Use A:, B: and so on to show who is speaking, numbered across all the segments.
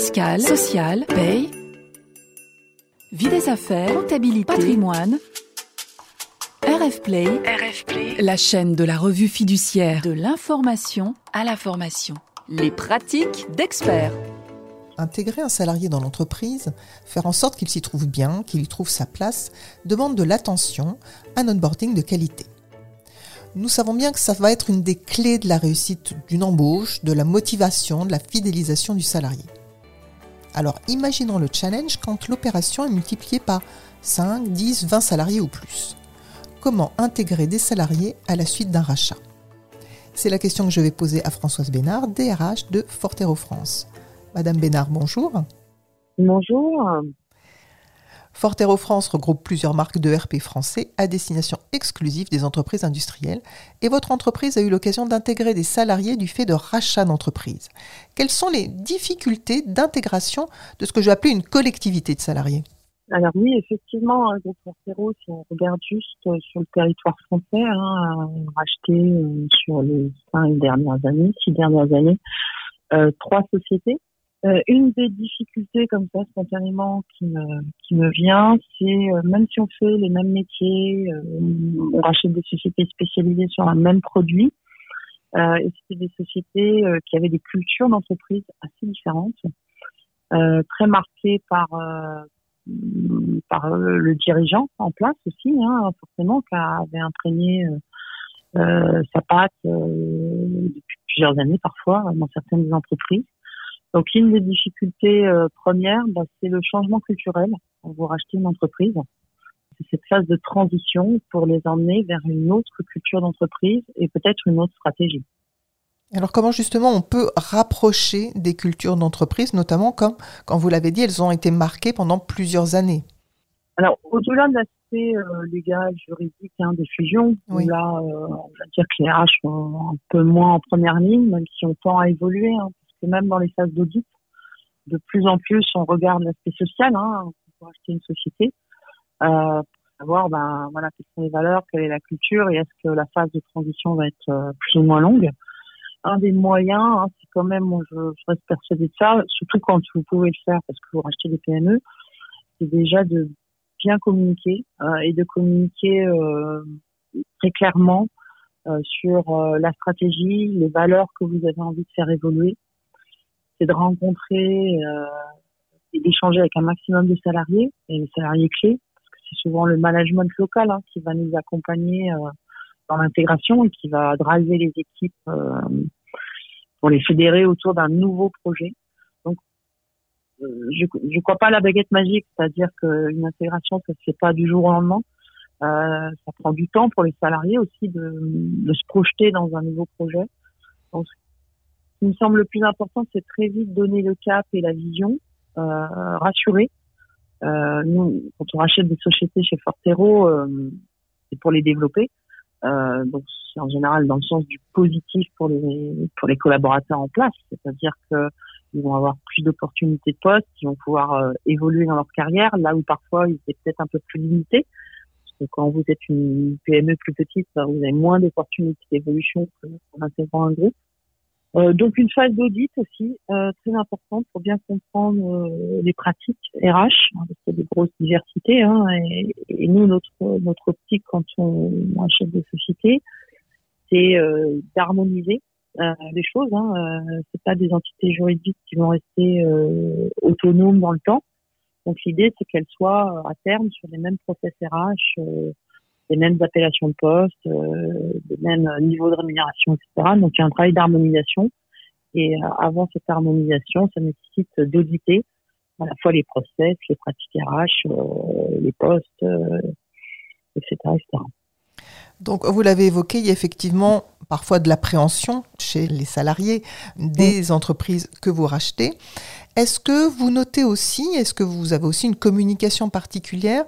A: fiscale, sociale, paye, vie des affaires, comptabilité, patrimoine. RF Play,
B: RF Play,
A: la chaîne de la revue fiduciaire de l'information à la formation. Les pratiques d'experts.
C: Intégrer un salarié dans l'entreprise, faire en sorte qu'il s'y trouve bien, qu'il y trouve sa place, demande de l'attention, un onboarding de qualité. Nous savons bien que ça va être une des clés de la réussite d'une embauche, de la motivation, de la fidélisation du salarié. Alors imaginons le challenge quand l'opération est multipliée par 5, 10, 20 salariés ou plus. Comment intégrer des salariés à la suite d'un rachat? C'est la question que je vais poser à Françoise Bénard, DRH de Fortero France. Madame Bénard, bonjour.
D: Bonjour.
C: Fortero France regroupe plusieurs marques de RP français à destination exclusive des entreprises industrielles et votre entreprise a eu l'occasion d'intégrer des salariés du fait de rachats d'entreprise. Quelles sont les difficultés d'intégration de ce que je vais appeler une collectivité de salariés?
D: Alors oui, effectivement, groupe Fortero, si on regarde juste euh, sur le territoire français, hein, on a racheté euh, sur les cinq dernières années, six dernières années, euh, trois sociétés euh, une des difficultés comme ça spontanément qui me, qui me vient, c'est euh, même si on fait les mêmes métiers, euh, on rachète des sociétés spécialisées sur un même produit, et c'était des sociétés qui avaient des cultures d'entreprise assez différentes, très marquées par par le dirigeant en place aussi, hein, forcément, qui avait imprégné sa patte depuis plusieurs années parfois dans certaines entreprises. Donc, une des difficultés euh, premières, bah, c'est le changement culturel quand vous rachetez une entreprise. C'est cette phase de transition pour les emmener vers une autre culture d'entreprise et peut-être une autre stratégie.
C: Alors comment justement on peut rapprocher des cultures d'entreprise, notamment comme, quand vous l'avez dit, elles ont été marquées pendant plusieurs années?
D: Alors au-delà de l'aspect euh, légal, juridique hein, des fusions, où là, euh, on va dire que les RH sont un peu moins en première ligne, même si on tend à évoluer. Hein, même dans les phases d'audit, de plus en plus, on regarde l'aspect social hein, pour acheter une société, euh, pour savoir ben, voilà, quelles sont les valeurs, quelle est la culture et est-ce que la phase de transition va être euh, plus ou moins longue. Un des moyens, hein, c'est quand même, je, reste persuadée de ça, surtout quand vous pouvez le faire parce que vous rachetez des PME, c'est déjà de bien communiquer euh, et de communiquer très clairement sur la stratégie, les valeurs que vous avez envie de faire évoluer c'est de rencontrer euh, et d'échanger avec un maximum de salariés et les salariés clés, parce que c'est souvent le management local hein, qui va nous accompagner euh, dans l'intégration et qui va driver les équipes euh, pour les fédérer autour d'un nouveau projet. Donc, je ne crois pas à la baguette magique, c'est-à-dire qu'une intégration, ça se fait pas du jour au lendemain. Ça prend du temps pour les salariés aussi de, se projeter dans un nouveau projet. Qui me semble le plus important, c'est très vite donner le cap et la vision, euh, rassurer. Euh, nous, quand on rachète des sociétés chez Fortero, euh, c'est pour les développer. Euh, donc c'est en général dans le sens du positif pour les pour les collaborateurs en place, c'est-à-dire que ils vont avoir plus d'opportunités de poste, ils vont pouvoir euh, évoluer dans leur carrière, là où parfois ils étaient peut-être un peu plus limités. Parce que quand vous êtes une PME plus petite, ben, vous avez moins d'opportunités d'évolution qu'en intégrant un groupe. Euh, donc une phase d'audit aussi euh, très importante pour bien comprendre euh, les pratiques RH, hein, parce qu'il y a des grosses diversités. Hein, et, et, nous, notre notre optique quand on, achète des sociétés, c'est euh, d'harmoniser les choses. Hein, c'est pas des entités juridiques qui vont rester autonomes dans le temps. Donc l'idée, c'est qu'elles soient à terme sur les mêmes process RH les mêmes appellations de poste, euh, les mêmes niveaux de rémunération, etc. Donc il y a un travail d'harmonisation. Et euh, avant cette harmonisation, ça nécessite d'auditer à la fois les process, les pratiques RH, euh, les postes, euh, etc., etc.
C: Donc, vous l'avez évoqué, il y a effectivement parfois de l'appréhension chez les salariés des entreprises que vous rachetez. Est-ce que vous notez aussi, est-ce que vous avez aussi une communication particulière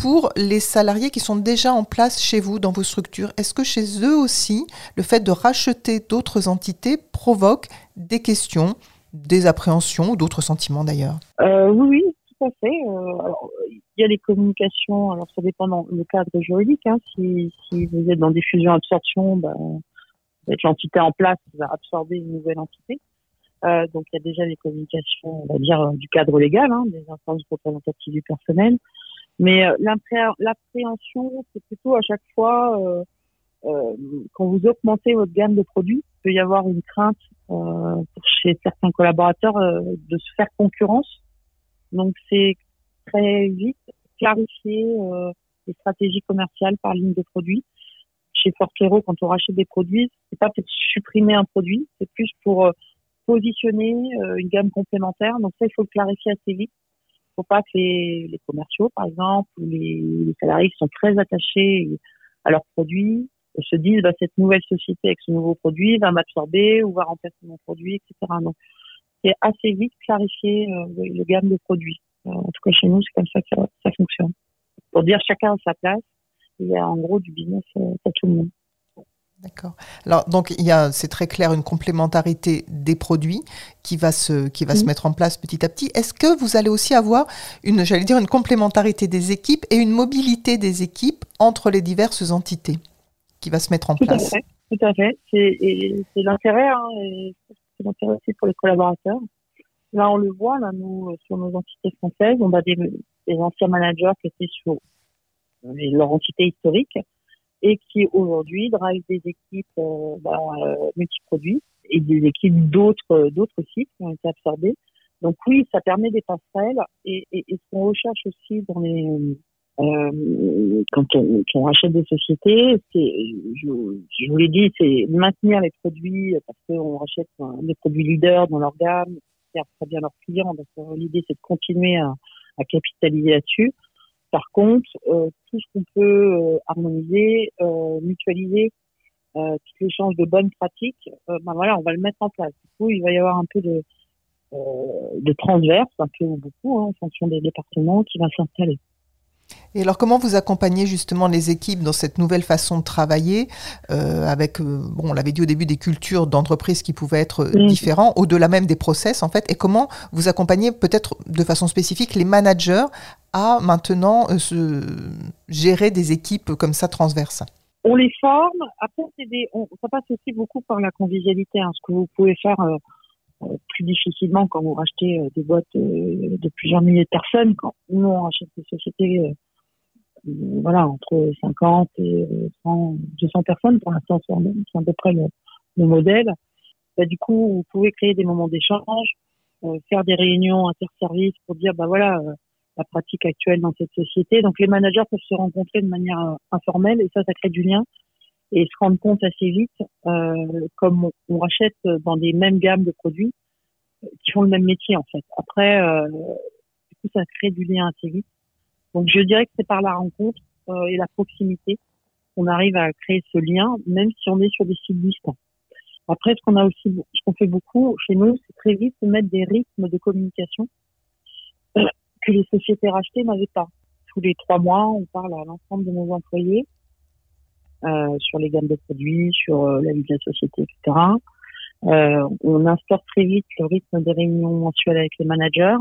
C: pour les salariés qui sont déjà en place chez vous, dans vos structures Est-ce que chez eux aussi, le fait de racheter d'autres entités provoque des questions, des appréhensions ou d'autres sentiments d'ailleurs?
D: Euh, Oui, tout à fait. Euh, il y a les communications, alors ça dépend dans le cadre juridique. Hein, si, vous êtes dans des fusions-absorptions, ben, l'entité en place va absorber une nouvelle entité. Euh, donc il y a déjà des communications, on va dire, du cadre légal, hein, des instances représentatives du personnel. Mais euh, l'appréhension, c'est plutôt à chaque fois, euh, euh, quand vous augmentez votre gamme de produits, il peut y avoir une crainte chez certains collaborateurs de se faire concurrence. Donc c'est très vite clarifier les stratégies commerciales par ligne de produits. Chez Forquero, quand on rachète des produits, c'est pas pour supprimer un produit, c'est plus pour positionner une gamme complémentaire. Donc ça, il faut le clarifier assez vite faut pas que les, commerciaux, par exemple, ou les, salariés qui sont très attachés à leurs produits se disent bah, cette nouvelle société avec ce nouveau produit va m'absorber ou va remplacer mon produit, etc. Donc, c'est assez vite clarifier euh, le gamme de produits. Euh, en tout cas, chez nous, c'est comme ça que ça, fonctionne. Pour dire chacun a sa place, il y a en gros du business euh, pour tout le monde.
C: D'accord. Alors donc il y a, c'est très clair, une complémentarité des produits qui va se qui va se mettre en place petit à petit. Est-ce que vous allez aussi avoir une, j'allais dire une complémentarité des équipes et une mobilité des équipes entre les diverses entités qui va se mettre en place?
D: Tout à fait. C'est, c'est l'intérêt, hein, c'est l'intérêt aussi pour les collaborateurs. Là, on le voit, là, nous, sur nos entités françaises, on a des, des anciens managers qui étaient sur leur entité historique et qui aujourd'hui drive des équipes euh, bah, euh, multiproduits et des équipes d'autres d'autres sites qui ont été absorbés. Donc oui, ça permet des passerelles et, et, et ce qu'on recherche aussi dans les euh, quand on, on, rachète des sociétés, c'est, je, je vous l'ai dit, c'est maintenir les produits parce qu'on rachète des produits leaders dans leur gamme, qui servent très bien leurs clients. Donc euh, l'idée, c'est de continuer à, à capitaliser là-dessus. Par contre, euh, tout ce qu'on peut euh, harmoniser, euh, mutualiser, euh, les l'échange de bonnes pratiques, ben voilà, on va le mettre en place. Du coup, il va y avoir un peu de, de transverse, un peu ou beaucoup, hein, en fonction des départements, qui va s'installer.
C: Et alors, comment vous accompagnez justement les équipes dans cette nouvelle façon de travailler, euh, avec, euh, bon, on l'avait dit au début, des cultures d'entreprise qui pouvaient être euh, différentes, au-delà même des process en fait, et comment vous accompagnez peut-être de façon spécifique les managers à maintenant se gérer des équipes comme ça transverses?
D: On les forme. Après, des, on, ça passe aussi beaucoup par la convivialité, hein, ce que vous pouvez faire. plus difficilement quand vous rachetez des boîtes de plusieurs milliers de personnes. Quand nous, on rachète des sociétés voilà, entre 50 et 100, 200 personnes. Pour l'instant, c'est à peu près le, le modèle. Bah, du coup, vous pouvez créer des moments d'échange, euh, faire des réunions interservices pour dire, bah voilà, euh, la pratique actuelle dans cette société. Donc, les managers peuvent se rencontrer de manière euh, informelle et ça, ça crée du lien et se rendre compte assez vite, comme on, on, rachète dans des mêmes gammes de produits qui font le même métier en fait. Après, du coup, ça crée du lien assez vite. Donc je dirais que c'est par la rencontre euh, et la proximité qu'on arrive à créer ce lien, même si on est sur des sites distants. Après, ce qu'on a aussi, ce qu'on fait beaucoup chez nous, c'est très vite de mettre des rythmes de communication euh, que les sociétés rachetées n'avaient pas. Tous les trois mois, on parle à l'ensemble de nos employés euh, sur les gammes de produits, sur la vie de la société, etc. On instaure très vite le rythme des réunions mensuelles avec les managers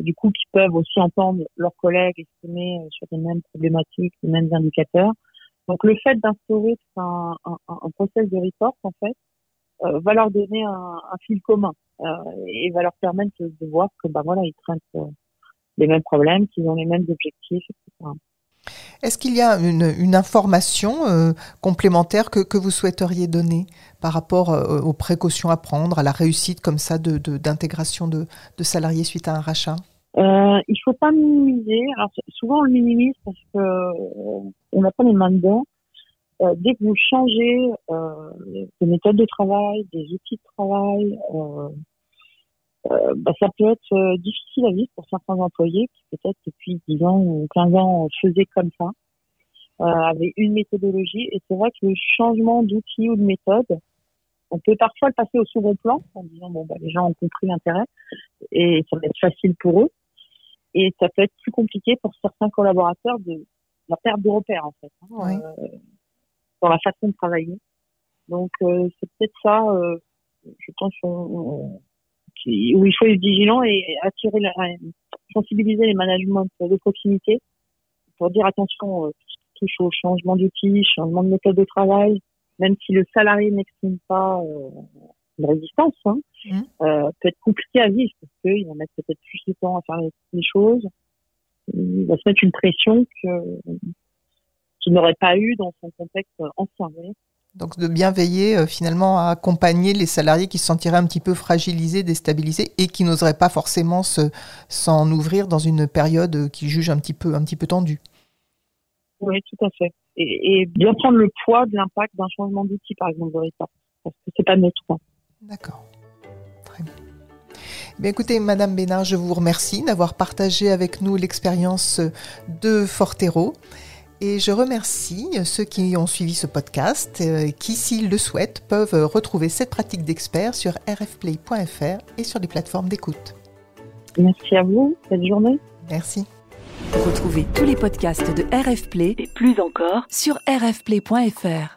D: du coup, qui peuvent aussi entendre leurs collègues exprimer euh, sur les mêmes problématiques, les mêmes indicateurs. Donc, le fait d'instaurer un, un, process de report, en fait, euh, va leur donner un, fil commun euh, et va leur permettre de, voir que, ben voilà, ils traitent euh, les mêmes problèmes, qu'ils ont les mêmes objectifs, etc.
C: Est-ce qu'il y a une, information euh, complémentaire que, que, vous souhaiteriez donner par rapport euh, aux précautions à prendre, à la réussite comme ça d'intégration de, de, de, salariés suite à un rachat?
D: Euh, Il faut pas minimiser. Alors, souvent, on le minimise parce qu'on euh, n'a pas les mains dedans. Dès que vous changez de méthode de travail, des outils de travail, bah, ça peut être euh, difficile à vivre pour certains employés qui peut-être depuis 10 ans ou 15 ans faisaient comme ça, euh, avaient une méthodologie. Et c'est vrai que le changement d'outil ou de méthode, on peut parfois le passer au second plan en disant bon bah les gens ont compris l'intérêt et ça va être facile pour eux. Et ça peut être plus compliqué pour certains collaborateurs de la perte de repères en fait hein, euh, dans la façon de travailler. Donc euh, c'est peut-être ça. Euh, je pense qu'on où il faut être vigilant et attirer, la, sensibiliser les managements de proximité pour dire attention, euh, touche au changement d'outils, changement de méthode de travail, même si le salarié n'exprime pas euh, une résistance, hein, mmh. euh, peut être compliqué à vivre parce qu'il va mettre peut-être plus de temps à faire les, choses. Il va se mettre une pression que qu'il n'aurait pas eu dans son contexte ancien.
C: Donc de bien veiller euh, finalement à accompagner les salariés qui se sentiraient un petit peu fragilisés, déstabilisés et qui n'oseraient pas forcément s'en ouvrir dans une période qui juge un petit peu, un petit peu tendue.
D: Oui, tout à fait. Et, bien prendre le poids de l'impact d'un changement d'outil, par exemple, de parce que c'est pas neutre.
C: D'accord. Très bien. Bien, écoutez, Madame Bénard, je vous remercie d'avoir partagé avec nous l'expérience de Fortero. Et je remercie ceux qui ont suivi ce podcast, euh, qui, s'ils le souhaitent, peuvent retrouver cette pratique d'expert sur rfplay.fr et sur les plateformes d'écoute.
D: Merci à vous. Bonne journée.
C: Merci.
A: Retrouvez tous les podcasts de RF Play et plus encore sur rfplay.fr.